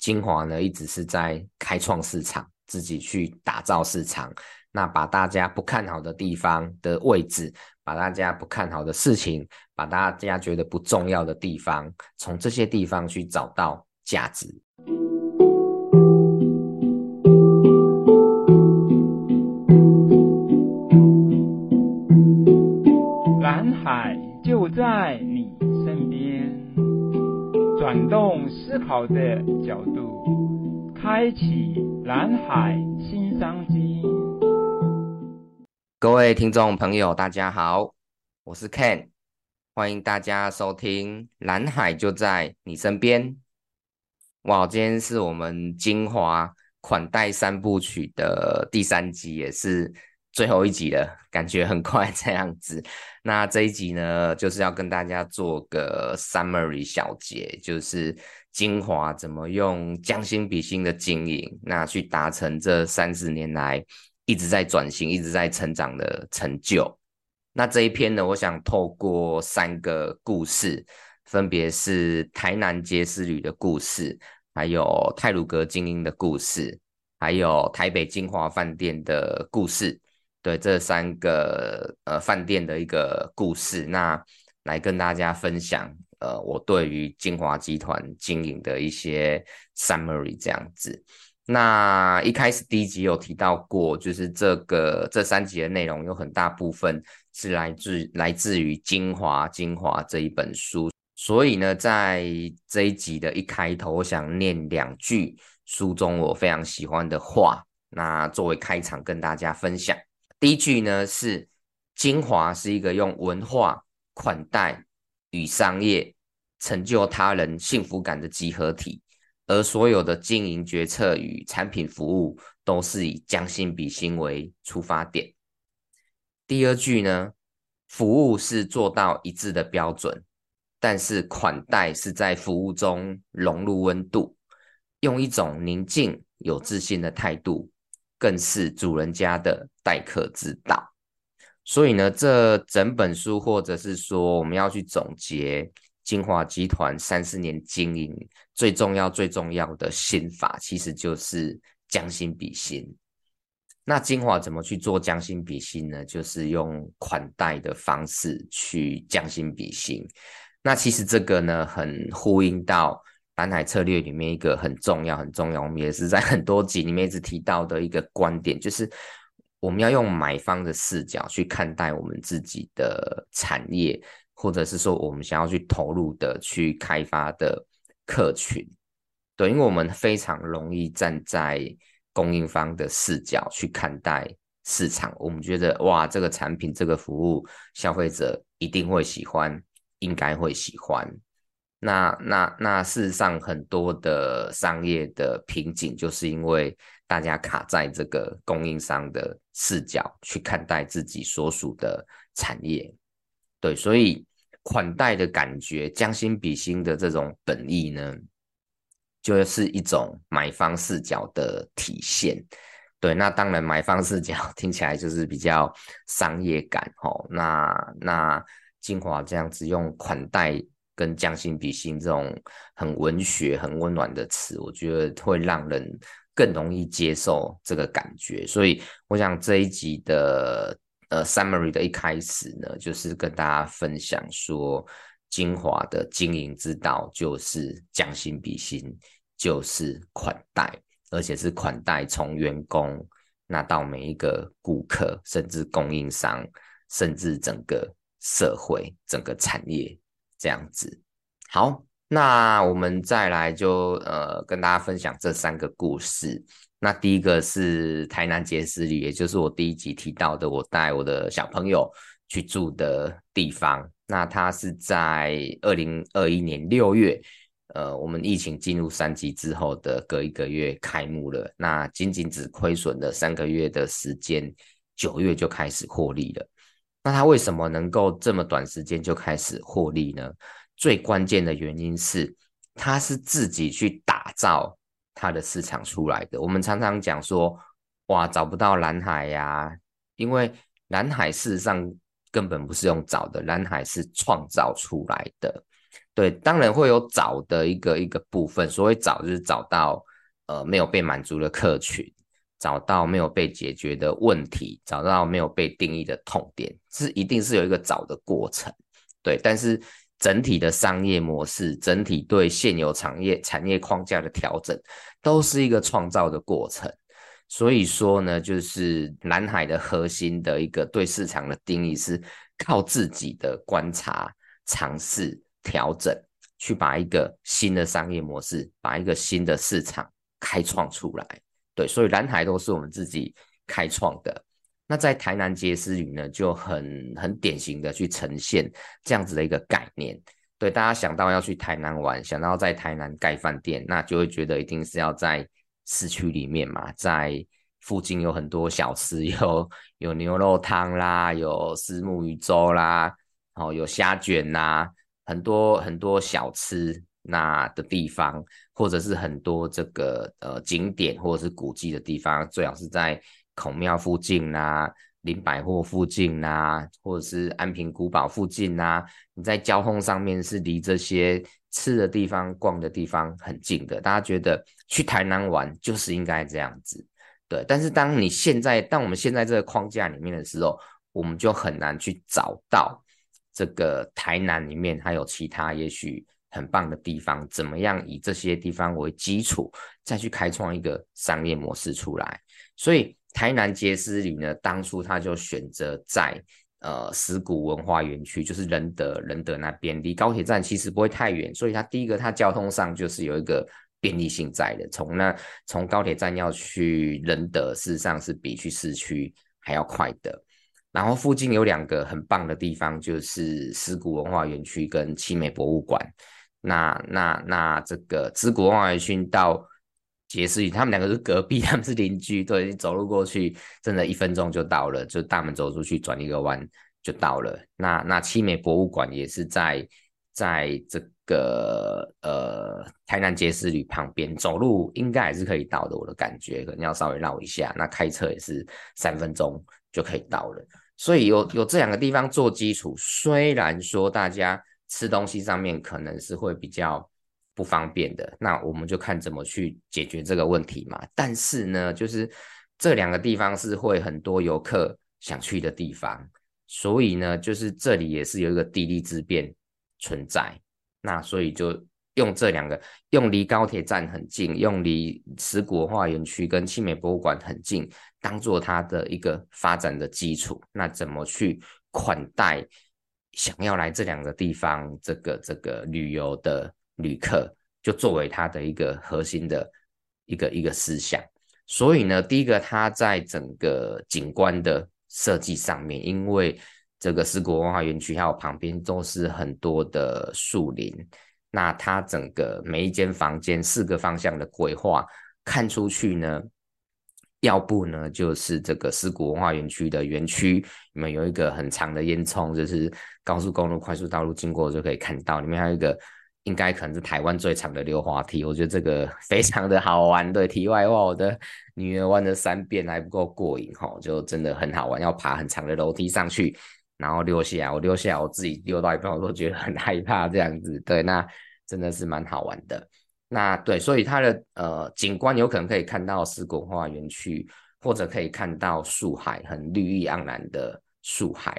精华呢一直是在开创市场，自己去打造市场，那把大家不看好的地方的位置，把大家不看好的事情，把大家觉得不重要的地方，从这些地方去找到价值。蓝海就在你身边，转动思考的角度，开启蓝海新商机。各位听众朋友，大家好，我是 Ken，欢迎大家收听《蓝海就在你身边》。哇，今天是我们精华款待三部曲的第三集，也是最后一集了，感觉很快这样子。那这一集呢，就是要跟大家做个 summary 小结，就是精华怎么用将心比心的经营，那去达成这三十年来一直在转型、一直在成长的成就。那这一篇呢，我想透过三个故事。分别是台南杰斯旅的故事，还有泰鲁阁精英的故事，还有台北晶华饭店的故事。对，这三个呃饭店的一个故事，那来跟大家分享呃我对于晶华集团经营的一些 summary 这样子。那一开始第一集有提到过，就是这个这三集的内容有很大部分是来自来自于精华精华这一本书。所以呢，在这一集的一开头，我想念两句书中我非常喜欢的话，那作为开场跟大家分享。第一句呢是：精华是一个用文化款待与商业成就他人幸福感的集合体，而所有的经营决策与产品服务都是以将心比心为出发点。第二句呢，服务是做到一致的标准。但是款待是在服务中融入温度，用一种宁静有自信的态度，更是主人家的待客之道。所以呢，这整本书或者是说我们要去总结精华集团三十年经营最重要最重要的心法，其实就是将心比心。那精华怎么去做将心比心呢？就是用款待的方式去将心比心。那其实这个呢，很呼应到蓝海策略里面一个很重要、很重要，我们也是在很多集里面一直提到的一个观点，就是我们要用买方的视角去看待我们自己的产业，或者是说我们想要去投入的、去开发的客群。对，因为我们非常容易站在供应方的视角去看待市场，我们觉得哇，这个产品、这个服务，消费者一定会喜欢。应该会喜欢。那那那事实上，很多的商业的瓶颈，就是因为大家卡在这个供应商的视角去看待自己所属的产业。对，所以款待的感觉，将心比心的这种本意呢，就是一种买方视角的体现。对，那当然买方视角听起来就是比较商业感哦。那那。精华这样子用款待跟将心比心这种很文学、很温暖的词，我觉得会让人更容易接受这个感觉。所以，我想这一集的呃 summary 的一开始呢，就是跟大家分享说，精华的经营之道就是将心比心，就是款待，而且是款待从员工那到每一个顾客，甚至供应商，甚至整个。社会整个产业这样子，好，那我们再来就呃跟大家分享这三个故事。那第一个是台南杰斯旅，也就是我第一集提到的，我带我的小朋友去住的地方。那它是在二零二一年六月，呃，我们疫情进入三级之后的隔一个月开幕了。那仅仅只亏损了三个月的时间，九月就开始获利了。那他为什么能够这么短时间就开始获利呢？最关键的原因是，他是自己去打造他的市场出来的。我们常常讲说，哇，找不到蓝海呀，因为蓝海事实上根本不是用找的，蓝海是创造出来的。对，当然会有找的一个一个部分，所谓早就是找到呃没有被满足的客群，找到没有被解决的问题，找到没有被定义的痛点，是一定是有一个找的过程。对，但是整体的商业模式，整体对现有产业产业框架的调整，都是一个创造的过程。所以说呢，就是蓝海的核心的一个对市场的定义，是靠自己的观察、尝试、调整，去把一个新的商业模式，把一个新的市场开创出来。对，所以蓝海都是我们自己开创的。那在台南杰斯旅呢，就很很典型的去呈现这样子的一个概念。对，大家想到要去台南玩，想到在台南盖饭店，那就会觉得一定是要在。市区里面嘛，在附近有很多小吃，有有牛肉汤啦，有虱目鱼粥啦，哦，有虾卷呐，很多很多小吃那的地方，或者是很多这个呃景点或者是古迹的地方，最好是在孔庙附近啦，林百货附近啦，或者是安平古堡附近啦。你在交通上面是离这些。吃的地方、逛的地方很近的，大家觉得去台南玩就是应该这样子，对。但是当你现在，当我们现在这个框架里面的时候，我们就很难去找到这个台南里面还有其他也许很棒的地方，怎么样以这些地方为基础，再去开创一个商业模式出来。所以台南杰斯旅呢，当初他就选择在。呃，石鼓文化园区就是仁德，仁德那边离高铁站其实不会太远，所以它第一个，它交通上就是有一个便利性在的。从那从高铁站要去仁德，事实上是比去市区还要快的。然后附近有两个很棒的地方，就是石鼓文化园区跟奇美博物馆。那那那这个十鼓文化园区到杰斯旅，他们两个是隔壁，他们是邻居，对，走路过去，真的一分钟就到了，就大门走出去，转一个弯就到了。那那七美博物馆也是在在这个呃台南杰斯旅旁边，走路应该还是可以到的，我的感觉可能要稍微绕一下，那开车也是三分钟就可以到了。所以有有这两个地方做基础，虽然说大家吃东西上面可能是会比较。不方便的，那我们就看怎么去解决这个问题嘛。但是呢，就是这两个地方是会很多游客想去的地方，所以呢，就是这里也是有一个地利之便存在。那所以就用这两个，用离高铁站很近，用离石鼓文化园区跟清美博物馆很近，当做它的一个发展的基础。那怎么去款待想要来这两个地方这个这个旅游的？旅客就作为他的一个核心的一个一个思想，所以呢，第一个他在整个景观的设计上面，因为这个十鼓文化园区还有旁边都是很多的树林，那它整个每一间房间四个方向的规划看出去呢，要不呢就是这个十鼓文化园区的园区，里面有一个很长的烟囱，就是高速公路快速道路经过就可以看到，里面还有一个。应该可能是台湾最长的溜滑梯，我觉得这个 非常的好玩。对，题外话，我的女儿玩了三遍还不够过瘾哈，就真的很好玩，要爬很长的楼梯上去，然后溜下来。我溜下来，我自己溜到一半，我都觉得很害怕这样子。对，那真的是蛮好玩的。那对，所以它的呃景观有可能可以看到十鼓文化园区，或者可以看到树海，很绿意盎然的树海。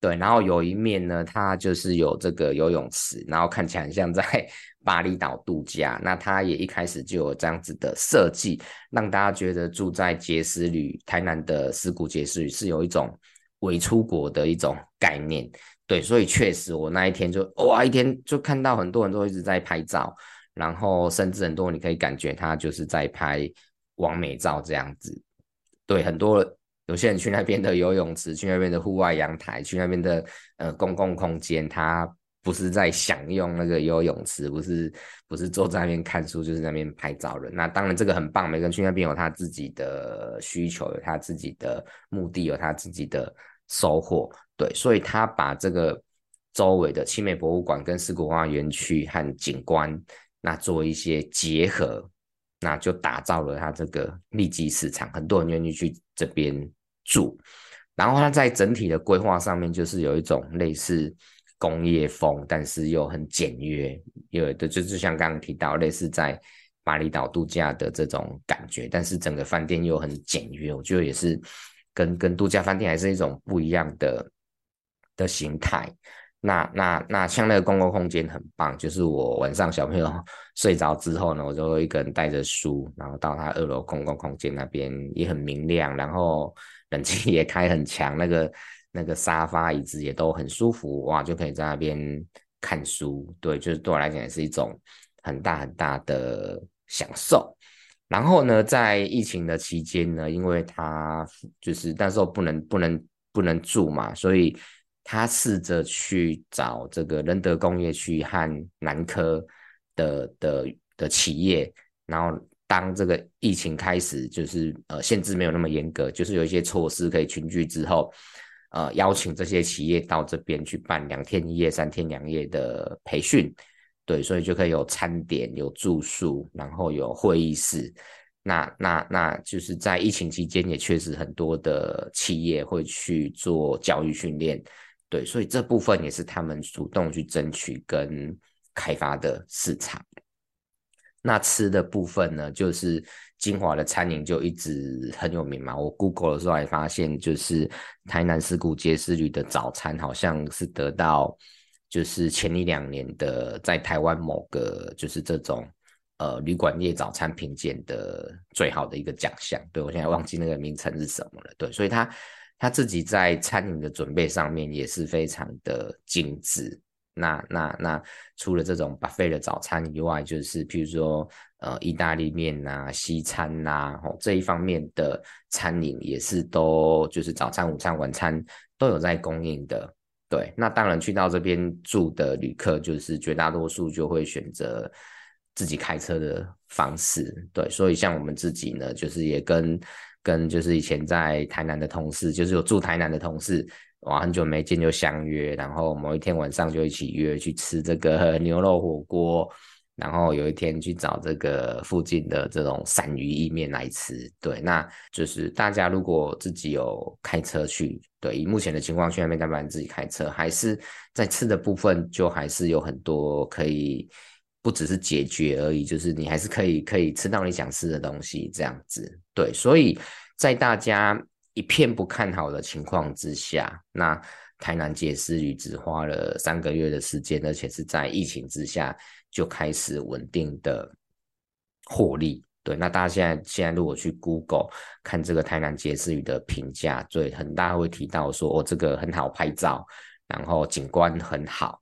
对，然后有一面呢，它就是有这个游泳池，然后看起来很像在 巴厘岛度假。那它也一开始就有这样子的设计，让大家觉得住在杰斯旅台南的十鼓杰斯旅是有一种伪出国的一种概念。对，所以确实我那一天就哇，一天就看到很多人都一直在拍照，然后甚至很多你可以感觉他就是在拍完美照这样子。对，很多。有些人去那边的游泳池，去那边的户外阳台，去那边的呃公共空间，他不是在享用那个游泳池，不是不是坐在那边看书，就是那边拍照的。那当然这个很棒，每个人去那边有他自己的需求，有他自己的目的，有他自己的收获。对，所以他把这个周围的七美博物馆跟十鼓文化园区和景观，那做一些结合。那就打造了它这个利基市场，很多人愿意去这边住。然后它在整体的规划上面，就是有一种类似工业风，但是又很简约，有的就是像刚刚提到类似在巴厘岛度假的这种感觉，但是整个饭店又很简约，我觉得也是跟跟度假饭店还是一种不一样的的形态。那那那像那个公共空间很棒，就是我晚上小朋友 睡着之后呢，我就会一个人带着书，然后到他二楼公共空间那边也很明亮，然后 冷气也开很强，那个那个沙发椅子也都很舒服，哇，就可以在那边看书。对，就是对我来讲也是一种很大很大的享受。然后呢，在疫情的期间呢，因为他就是那时候不能不能不能住嘛，所以。他试着去找这个仁德工业区和南科的的的企业，然后当这个疫情开始，就是呃限制没有那么严格，就是有一些措施可以群聚之后，呃邀请这些企业到这边去办两天一夜、三天两夜的培训，对，所以就可以有餐点、有住宿，然后有会议室。那那那就是在疫情期间，也确实很多的企业会去做教育训练。对，所以这部分也是他们主动去争取跟开发的市场。那吃的部分呢，就是金华的餐饮就一直很有名嘛。我 Google 的时候还发现，就是台南四股街市里的早餐好像是得到就是前一两年的在台湾某个就是这种呃旅馆业早餐评鉴的最好的一个奖项。对，我现在忘记那个名称是什么了。对，所以它。他自己在餐饮的准备上面也是非常的精致。那那那除了这种 buffet 的早餐以外，就是譬如说呃意大利面呐、西餐呐、啊，这一方面的餐饮也是都就是早餐、午餐、晚餐都有在供应的。对，那当然去到这边住的旅客，就是绝大多数就会选择自己开车的方式。对，所以像我们自己呢，就是也跟。跟就是以前在台南的同事，就是有住台南的同事，哇，很久没见就相约，然后某一天晚上就一起约去吃这个 牛肉火锅，然后有一天去找这个附近的这种鳝鱼意面来吃。对，那就是大家如果自己有开车去，对，以目前的情况去那边，当然自己开车，还是在吃的部分就还是有很多可以。不只是解决而已，就是你还是可以可以吃到你想吃的东西，这样子。对，所以在大家一片不看好的情况之下，那台南碣师旅只花了三个月的时间，而且是在疫情之下就开始稳定的获利。对，那大家现在现在如果去 Google 看这个台南碣师旅的评价，对，很大会提到说哦，这个很好拍照，然后景观很好。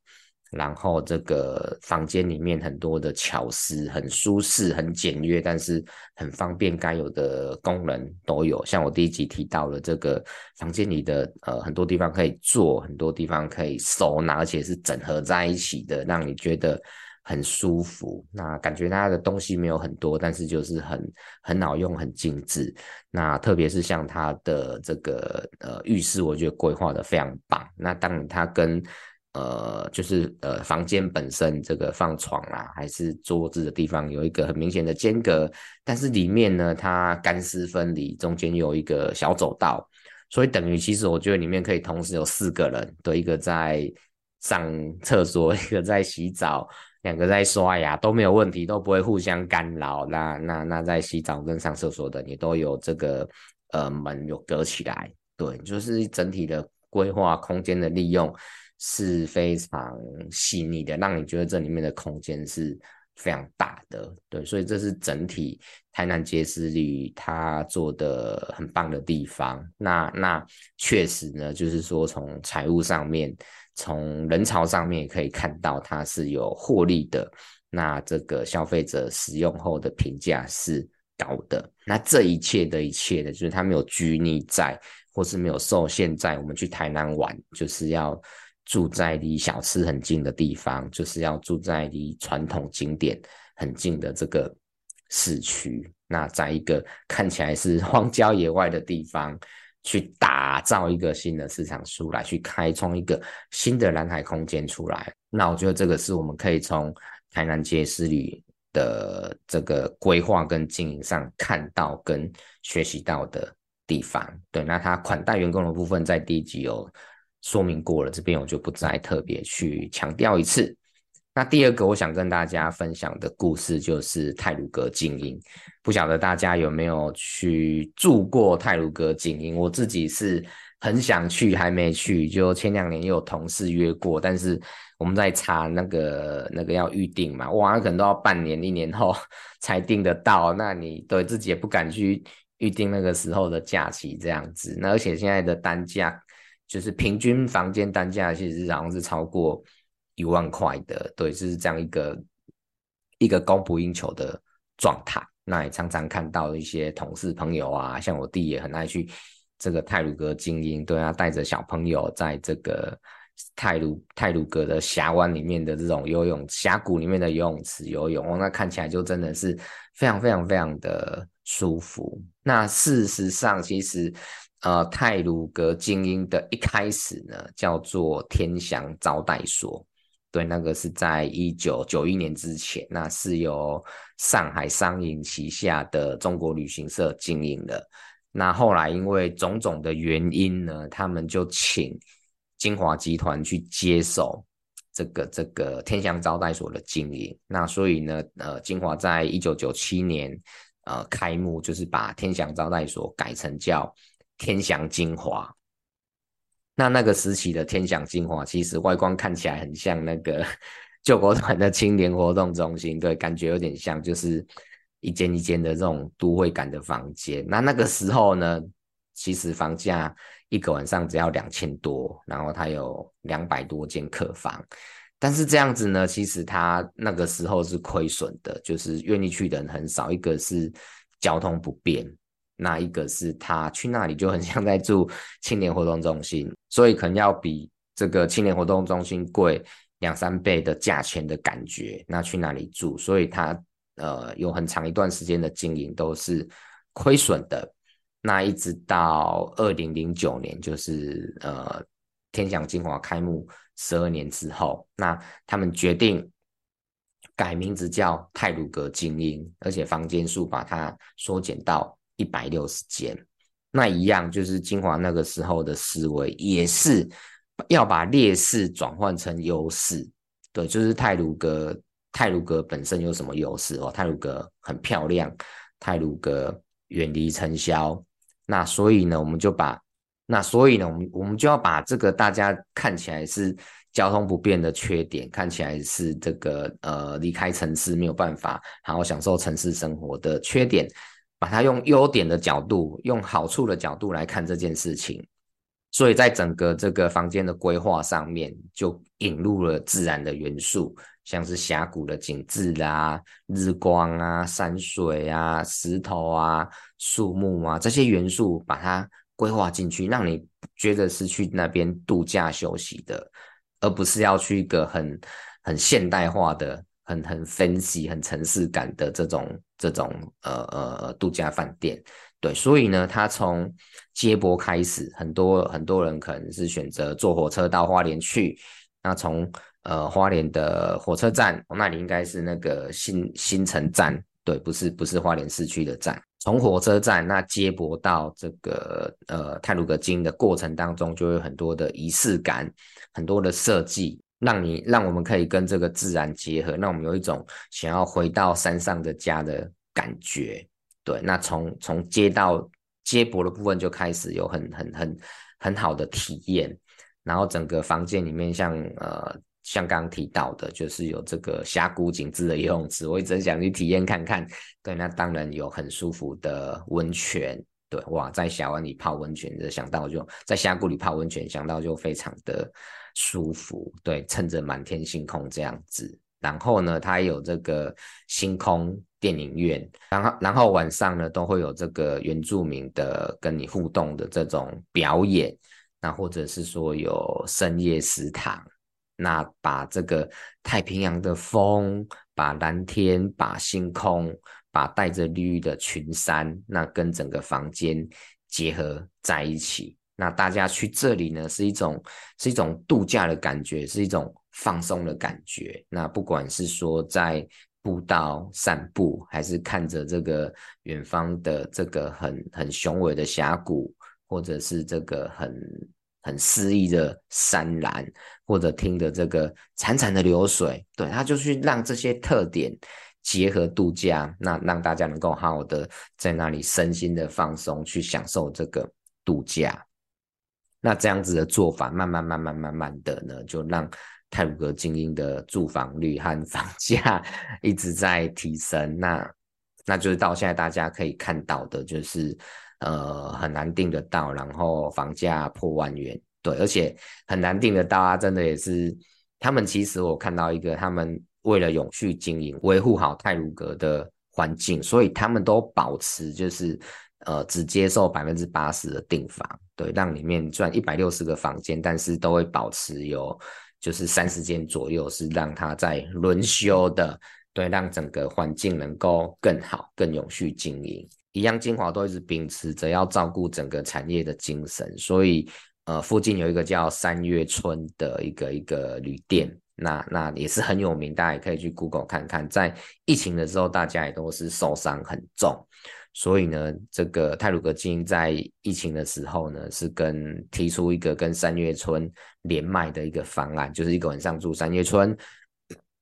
然后这个房间里面很多的巧思，很舒适，很简约，但是很方便，该有的功能都有。像我第一集提到了这个房间里的呃很多地方可以坐，很多地方可以收纳，而且是整合在一起的，让你觉得很舒服。那感觉它的东西没有很多，但是就是很很好用，很精致。那特别是像它的这个呃浴室，我觉得规划的非常棒。那当然它跟呃，就是呃，房间本身这个放床啦，还是桌子的地方有一个很明显的间隔，但是里面呢，它干湿分离，中间有一个小走道，所以等于其实我觉得里面可以同时有四个人，对，一个在上厕所，一个在洗澡，两个在刷牙都没有问题，都不会互相干扰。那那那在洗澡跟上厕所的，你都有这个呃门有隔起来，对，就是整体的规划空间的利用。是非常细腻的，让你觉得这里面的空间是非常大的，对，所以这是整体台南碣师旅他做的很棒的地方。那那确实呢，就是说从财务上面，从人潮上面也可以看到它是有获利的。那这个消费者使用后的评价是高的。那这一切的一切的，就是他没有拘泥在，或是没有受限在我们去台南玩，就是要。住在离小吃很近的地方，就是要住在离传统景点很近的这个市区。那在一个看起来是 荒郊野外的地方，去打造一个新的市场出来，去开创一个新的蓝海空间出来。那我觉得这个是我们可以从台南街市旅的这个规划跟经营上看到跟学习到的地方。对，那他款待员工的部分在第一集有。说明过了，这边我就不再特别去强调一次。那第二个我想跟大家分享的故事就是泰鲁阁晶英，不晓得大家有没有去住过泰鲁阁晶英？我自己是很想去，还没去。就前两年有同事约过，但是我们在查那个那个要预定嘛，哇，可能都要半年一年后才订得到。那你对自己也不敢去预定那个时候的假期这样子。那而且现在的单价就是平均房间单价其实好像是超过。一万块的，对，就是这样一个一个供不应求的状态。那也常常看到一些同事朋友啊，像我弟也很爱去这个泰鲁阁精英，对啊，带着小朋友在这个泰鲁泰鲁阁的峡湾里面的这种游泳峡谷里面的游泳池游泳，哦，那看起来就真的是非常非常非常的舒服。那事实上，其实呃，泰鲁阁晶英的一开始呢，叫做天祥招待所。对，那个是在一九九一年之前，那是由上海商银旗下的中国旅行社经营的。那后来因为种种的原因呢，他们就请金华集团去接手这个这个天祥招待所的经营。那所以呢，呃，金华在一九九七年呃开幕，就是把天祥招待所改成叫天祥精华。那那个时期的天祥精华，其实外观看起来很像那个 救国团的青年活动中心，对，感觉有点像，就是一间一间的这种都会感的房间。那那个时候呢，其实房价一个晚上只要两千多，然后它有两百多间客房，但是这样子呢，其实它那个时候是亏损的，就是愿意去的人很少，一个是交通不便。那一个是他去那里就很像在住青年活动中心，所以可能要比这个青年活动中心贵两三倍的价钱的感觉。那去哪里住？所以他呃有很长一段时间的经营都是亏损的。那一直到二零零九年，就是呃天祥精华开幕十二年之后，那他们决定改名字叫泰鲁阁精英，而且房间数把它缩减到。一百六十间，那一样就是金华那个时候的思维，也是要把劣势转换成优势。对，就是泰鲁阁，太鲁阁本身有什么优势哦？泰鲁阁很漂亮，泰鲁阁远离尘嚣。那所以呢，我们就把那所以呢，我们我们就要把这个大家看起来是交通不便的缺点，看起来是这个呃离开城市没有办法好好享受城市生活的缺点。把它用优点的角度，用好处的角度来看这件事情，所以在整个这个房间的规划上面，就引入了自然的元素，像是峡谷的景致啊、日光啊、山水啊、石头啊、树木啊这些元素，把它规划进去，让你觉得是去那边度假休息的，而不是要去一个很很现代化的。很很分析、很城市感的这种这种呃呃度假饭店，对，所以呢，他从接驳开始，很多很多人可能是选择坐火车到花莲去，那从呃花莲的火车站，那里应该是那个新新城站，对，不是不是花莲市区的站，从火车站那接驳到这个呃太鲁阁晶的过程当中，就有很多的仪式感，很多的设计。让你让我们可以跟这个自然结合，让我们有一种想要回到山上的家的感觉。对，那从从接到接驳的部分就开始有很很很很好的体验，然后整个房间里面像呃像刚刚提到的，就是有这个峡谷景致的游泳池，我一直很想去体验看看。对，那当然有很舒服的温泉。对，哇，在峡湾里泡温泉，就想到就在峡谷里泡温泉，想到就非常的。舒服，对，趁着满天星空这样子，然后呢，它有这个星空电影院，然后然后晚上呢都会有这个原住民的跟你互动的这种表演，那或者是说有深夜食堂，那把这个太平洋的风，把蓝天，把星空，把带着绿的群山，那跟整个房间结合在一起。那大家去这里呢，是一种是一种度假的感觉，是一种放松的感觉。那不管是说在步道散步，还是看着这个远方的这个很很雄伟的峡谷，或者是这个很很诗意的山岚，或者听着这个潺潺的流水，对，他就去让这些特点结合度假，那让大家能够好好的在那里身心的放松，去享受这个度假。那这样子的做法，慢慢、慢慢、慢慢的呢，就让泰鲁阁精英的住房率和房价一直在提升。那那就是到现在大家可以看到的，就是呃很难订得到，然后房价破万元，对，而且很难订得到啊！真的也是，他们其实我看到一个，他们为了永续经营，维护好泰鲁阁的环境，所以他们都保持就是。呃，只接受百分之八十的订房，对，让里面赚一百六十个房间，但是都会保持有就是三十间左右是让它在轮休的，对，让整个环境能够更好、更永续经营。一样，精华都一直秉持着要照顾整个产业的精神，所以呃，附近有一个叫三月春的一个一个旅店，那那也是很有名，大家也可以去 Google 看看，在疫情的时候，大家也都是受伤很重。所以呢，这个泰鲁阁晶英在疫情的时候呢，是跟提出一个跟三月春连卖的一个方案，就是一个晚上住三月春，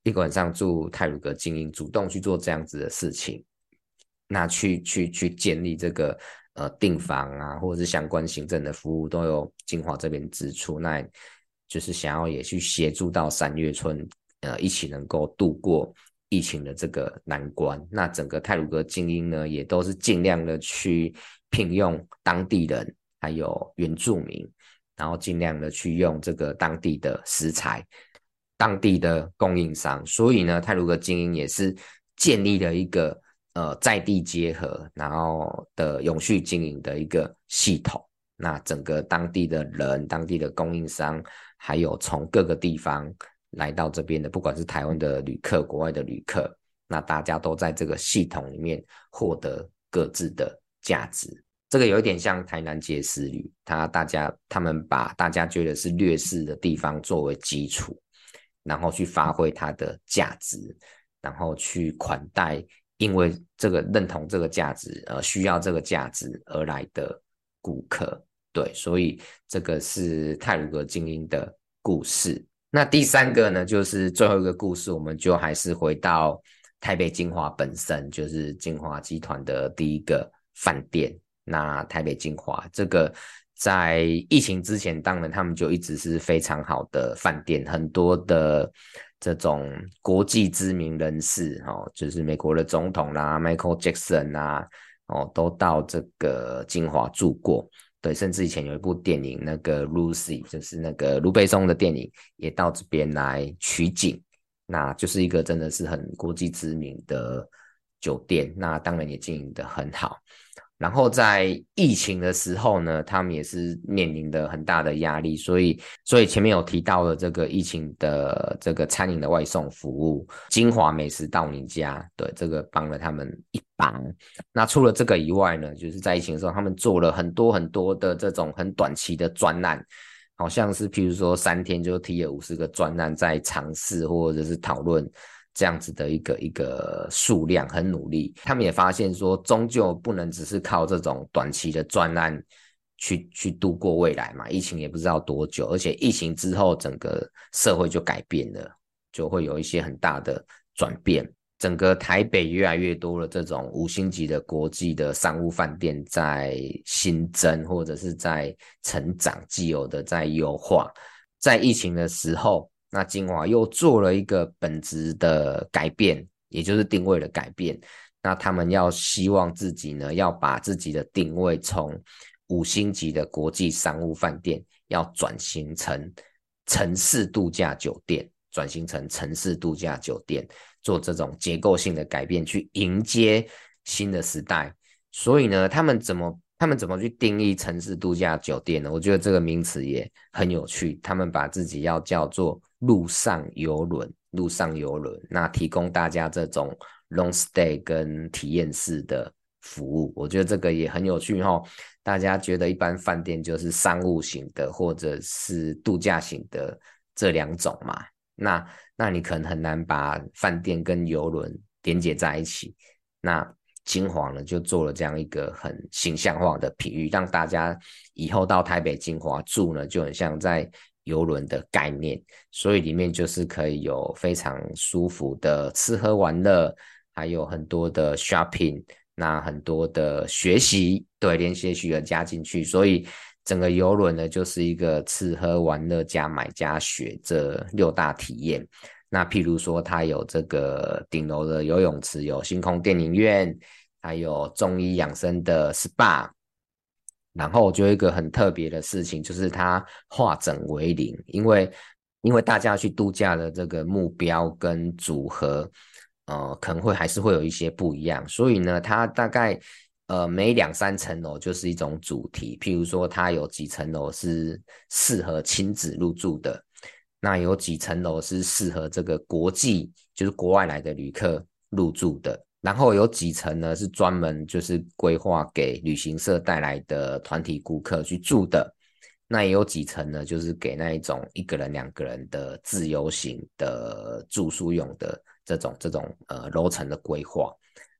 一个晚上住泰鲁阁精英，主动去做这样子的事情，那去去去建立这个呃订房啊，或者是相关行政的服务都有金华这边支出，那就是想要也去协助到三月春，呃，一起能够度过。疫情的这个难关，那整个泰鲁阁精英呢，也都是尽量的去聘用当地人，还有原住民，然后尽量的去用这个当地的食材、当地的供应商。所以呢，泰鲁阁精英也是建立了一个呃在地结合，然后的永续经营的一个系统。那整个当地的人、当地的供应商，还有从各个地方。来到这边的，不管是台湾的旅客、国外的旅客，那大家都在这个系统里面获得各自的价值。这个有一点像台南碣石旅，他大家他们把大家觉得是劣势的地方作为基础，然后去发挥它的价值，然后去款待因为这个认同这个价值，呃，需要这个价值而来的顾客。对，所以这个是泰鲁阁精英的故事。那第三个呢，就是最后一个故事，我们就还是回到台北晶华本身，就是晶华集团的第一个饭店。那台北晶华这个在疫情之前，当然他们就一直是非常好的饭店，很多的这种国际知名人士哦，就是美国的总统啦，Michael Jackson 啊，哦，都到这个晶华住过。对，甚至以前有一部电影，那个 Lucy，就是那个卢贝松的电影，也到这边来取景，那就是一个真的是很国际知名的酒店，那当然也经营的很好。然后在疫情的时候呢，他们也是面临的很大的压力，所以，所以前面有提到的这个疫情的这个餐饮的外送服务，晶华美食到你家，对，这个帮了他们一把。那除了这个以外呢，就是在疫情的时候，他们做了很多很多的这种很短期的专案，好像是譬如说三天就提了五十个专案在尝试或者是讨论。这样子的一个一个数量很努力，他们也发现说，终究不能只是靠这种短期的专案去去度过未来嘛。疫情也不知道多久，而且疫情之后整个社会就改变了，就会有一些很大的转变。整个台北越来越多的这种五星级的国际的商务饭店在新增或者是在成长，既有的在优化。在疫情的时候。那金华又做了一个本质的改变，也就是定位的改变。那他们要希望自己呢，要把自己的定位从五星级的国际商务饭店，要转型成城市度假酒店，转型成城市度假酒店，做这种结构性的改变，去迎接新的时代。所以呢，他们怎么？他们怎么去定义城市度假酒店呢？我觉得这个名词也很有趣。他们把自己要叫做陆上游轮，陆上游轮，那提供大家这种 long stay 跟体验式的服务。我觉得这个也很有趣哈。大家觉得一般饭店就是商务型的或者是度假型的这两种嘛？那那你可能很难把饭店跟游轮连接在一起。那金华呢就做了这样一个很形象化的比喻，让大家以后到台北金华住呢，就很像在游轮的概念，所以里面就是可以有非常舒服的吃喝玩乐，还有很多的 shopping，那很多的学习，对，连些许的加进去，所以整个游轮呢就是一个吃喝玩乐加买加学这六大体验。那譬如说，它有这个顶楼的游泳池，有星空电影院，还有中医养生的 SPA。然后我觉得一个很特别的事情，就是它化整为零，因为因为大家去度假的这个目标跟组合，呃，可能会还是会有一些不一样，所以呢，它大概呃每两三层楼就是一种主题，譬如说它有几层楼是适合亲子入住的，那有几层楼是适合这个国际，就是国外来的旅客入住的。然后有几层呢，是专门就是规划给旅行社带来的团体顾客去住的。那也有几层呢，就是给那一种一个人、两个人的自由行的住宿用的这种这种呃楼层的规划。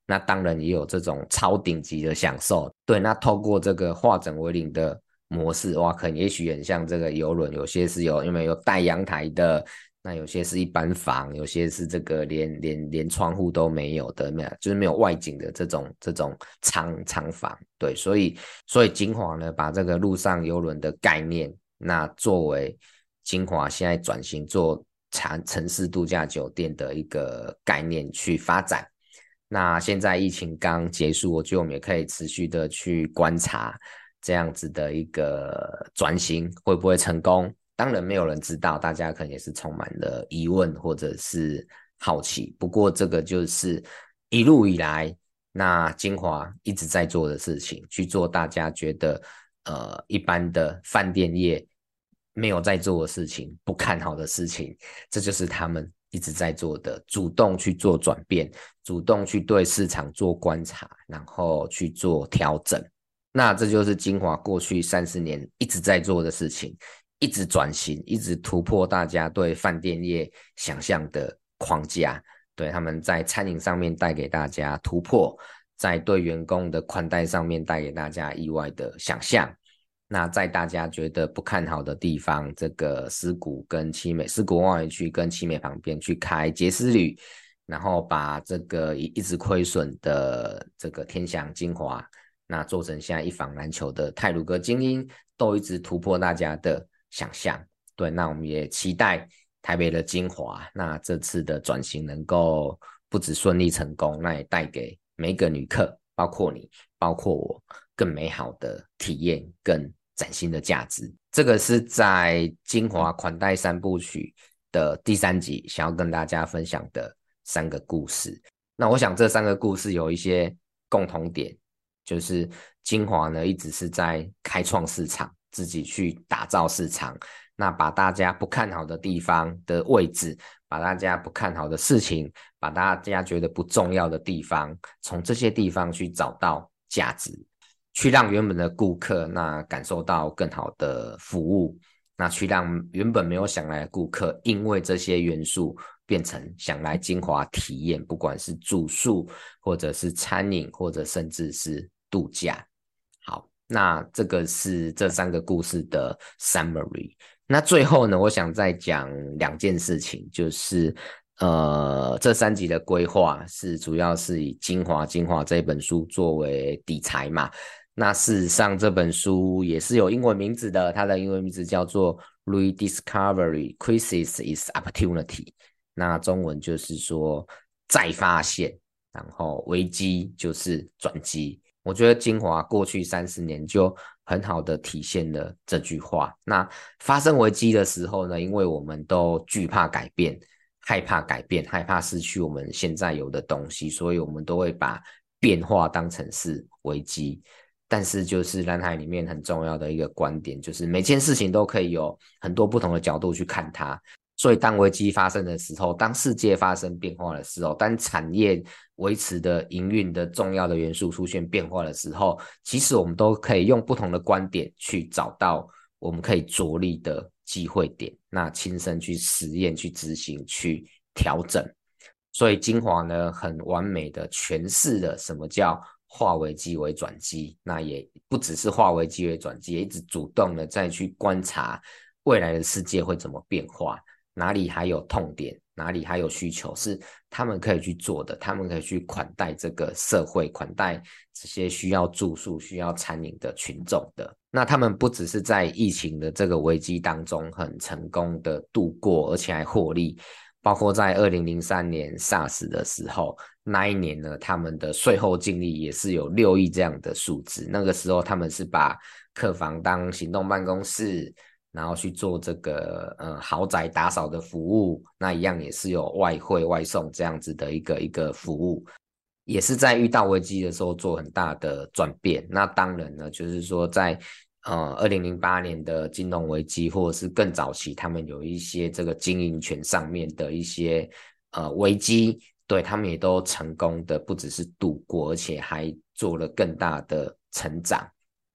那当然也有这种超顶级的享受。对，那透过这个化整为零的模式，哇，可能也许很像这个游轮，有些是有因为有带阳台的。那有些是一般房，有些是这个连连连窗户都没有的，没有就是没有外景的这种这种舱舱房，对，所以所以金华呢，把这个陆上游轮的概念，那作为金华现在转型做城城市度假酒店的一个概念去发展。那现在疫情刚结束，我觉得我们也可以持续的去观察这样子的一个转型会不会成功。当然没有人知道，大家可能也是充满了疑问或者是好奇。不过这个就是一路以来，那金华一直在做的事情，去做大家觉得呃一般的饭店业没有在做的事情，不看好的事情，这就是他们一直在做的，主动去做转变，主动去对市场做观察，然后去做调整。那这就是金华过去三十年一直在做的事情。一直转型，一直突破大家对饭店业想象的框架，对他们在餐饮上面带给大家突破，在对员工的宽带上面带给大家意外的想象。那在大家觉得不看好的地方，这个狮谷跟七美，狮谷望远区跟七美旁边去开杰斯旅，然后把这个一一直亏损的这个天祥金华，那做成现在一房难求的泰鲁阁精英，都一直突破大家的。想象对，那我们也期待台北的金华，那这次的转型能够不止顺利成功，那也带给每个旅客，包括你，包括我，更美好的体验，更崭新的价值。这个是在金华款待三部曲的第三集，想要跟大家分享的三个故事。那我想这三个故事有一些共同点，就是金华呢一直是在开创市场。自己去打造市场，那把大家不看好的地方的位置，把大家不看好的事情，把大家觉得不重要的地方，从这些地方去找到价值，去让原本的顾客那感受到更好的服务，那去让原本没有想来的顾客，因为这些元素变成想来金华体验，不管是住宿，或者是餐饮，或者甚至是度假。好那这个是这三个故事的 summary。那最后呢，我想再讲两件事情，就是呃，这三集的规划是主要是以精华精华这本书作为底材嘛。那事实上这本书也是有英文名字的，它的英文名字叫做 Rediscovery Crisis is Opportunity。那中文就是说再发现，然后危机就是转机。我觉得精华过去三十年就很好的体现了这句话。那发生危机的时候呢，因为我们都惧怕改变，害怕改变，害怕失去我们现在有的东西，所以我们都会把变化当成是危机。但是就是蓝海里面很重要的一个观点，就是每件事情都可以有很多不同的角度去看它。所以，当危机发生的时候，当世界发生变化的时候，当产业维持的营运的重要的元素出现变化的时候，其实我们都可以用不同的观点去找到我们可以着力的机会点，那亲身去实验、去执行、去调整。所以精华呢，很完美的诠释了什么叫化危机为转机。那也不只是化危机为转机，也一直主动的再去观察未来的世界会怎么变化，哪里还有痛点，哪里还有需求是他们可以去做的，他们可以去款待这个社会，款待这些需要住宿、需要餐饮的群众的。那他们不只是在疫情的这个危机当中很成功的度过，而且还获利。包括在二零零三年 SARS 的时候，那一年呢，他们的税后净利也是有六亿这样的数字。那个时候他们是把客房当行动办公室，然后去做这个呃豪宅打扫的服务，那一样也是有外汇外送这样子的一个一个服务，也是在遇到危机的时候做很大的转变。那当然呢，就是说在。呃，二零零八年的金融危机，或者是更早期，他们有一些这个经营权上面的一些呃危机，对，他们也都成功的不只是度过，而且还做了更大的成长。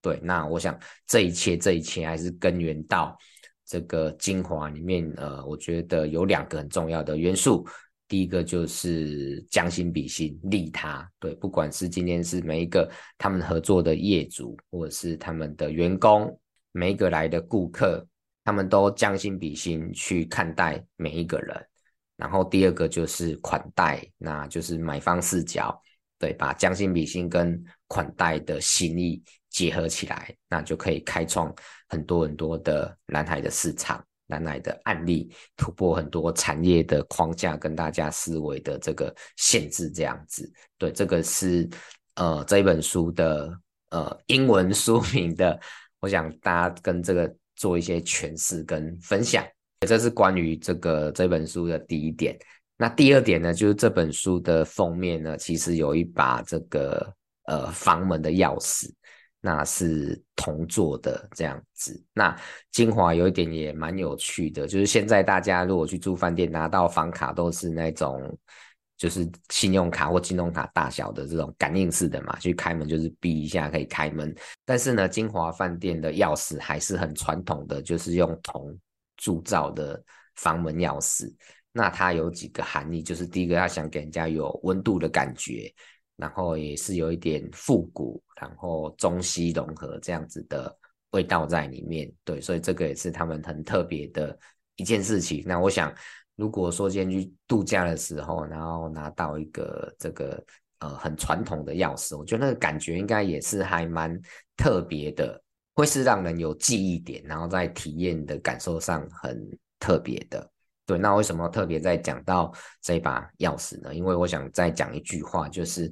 对，那我想这一切，这一切还是根源到这个精华里面。呃，我觉得有两个很重要的元素。第一个就是将心比心，利他。对，不管是今天是每一个他们合作的业主，或者是他们的员工，每一个来的顾客，他们都将心比心去看待每一个人。然后第二个就是款待，那就是买方视角，对，把将心比心跟款待的心意结合起来，那就可以开创很多很多的蓝海的市场。蓝海的案例，突破很多产业的框架跟大家思维的这个限制，这样子。对，这个是呃这一本书的呃英文书名的，我想大家跟这个做一些诠释跟分享。这是关于这个这本书的第一点。那第二点呢，就是这本书的封面呢，其实有一把这个呃房门的钥匙。那是铜做的这样子。那精华有一点也蛮有趣的，就是现在大家如果去住饭店，拿到房卡都是那种就是信用卡或金融卡大小的这种感应式的嘛，去开门就是逼一下可以开门。但是呢，金华饭店的钥匙还是很传统的，就是用铜铸造的房门钥匙。那它有几个含义，就是第一个，它想给人家有温度的感觉。然后也是有一点复古，然后中西融合这样子的味道在里面，对，所以这个也是他们很特别的一件事情。那我想，如果说今天去度假的时候，然后拿到一个这个呃很传统的钥匙，我觉得那个感觉应该也是还蛮特别的，会是让人有记忆点，然后在体验的感受上很特别的。对，那为什么特别在讲到这把钥匙呢？因为我想再讲一句话，就是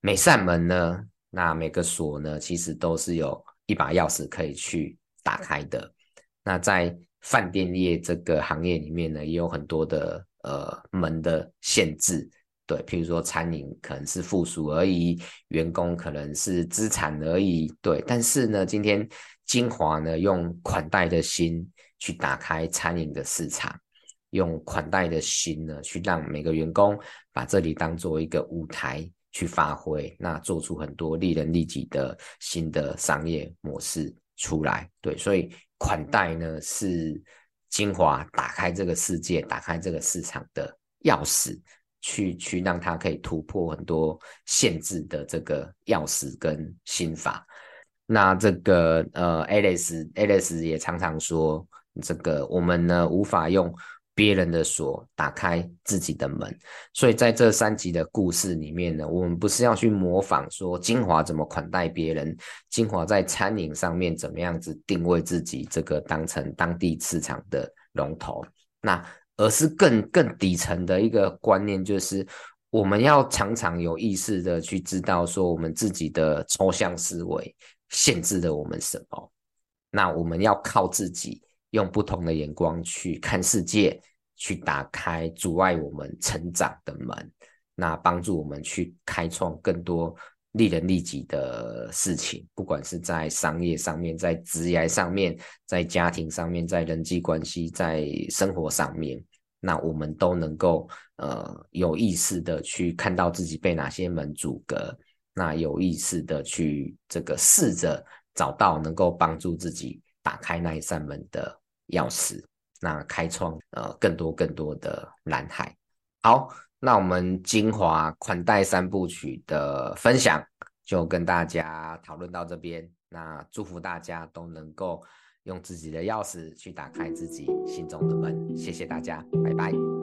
每扇门呢，那每个锁呢，其实都是有一把钥匙可以去打开的。那在饭店业这个行业里面呢，也有很多的呃门的限制。对，譬如说餐饮可能是附属而已，员工可能是资产而已。对，但是呢，今天精华呢，用款待的心去打开餐饮的市场。用款待的心呢，去让每个员工把这里当做一个舞台去发挥，那做出很多利人利己的新的商业模式出来。对，所以款待呢是精华打开这个世界、打开这个市场的钥匙，去去让它可以突破很多限制的这个钥匙跟心法。那这个呃，Alice Alice 也常常说，这个我们呢无法用。别人的锁打开自己的门，所以在这三集的故事里面呢，我们不是要去模仿说精华怎么款待别人，精华在餐饮上面怎么样子定位自己，这个当成当地市场的龙头，那而是更更底层的一个观念，就是我们要常常有意识的去知道说我们自己的抽象思维限制了我们什么，那我们要靠自己。用不同的眼光去看世界，去打开阻碍我们成长的门，那帮助我们去开创更多利人利己的事情，不管是在商业上面，在职业上面，在家庭上面，在人际关系，在生活上面，那我们都能够呃有意识的去看到自己被哪些门阻隔，那有意识的去这个试着找到能够帮助自己打开那一扇门的。钥匙，那开创呃更多更多的蓝海。好，那我们精华款待三部曲的分享就跟大家讨论到这边。那祝福大家都能够用自己的钥匙去打开自己心中的门。谢谢大家，拜拜。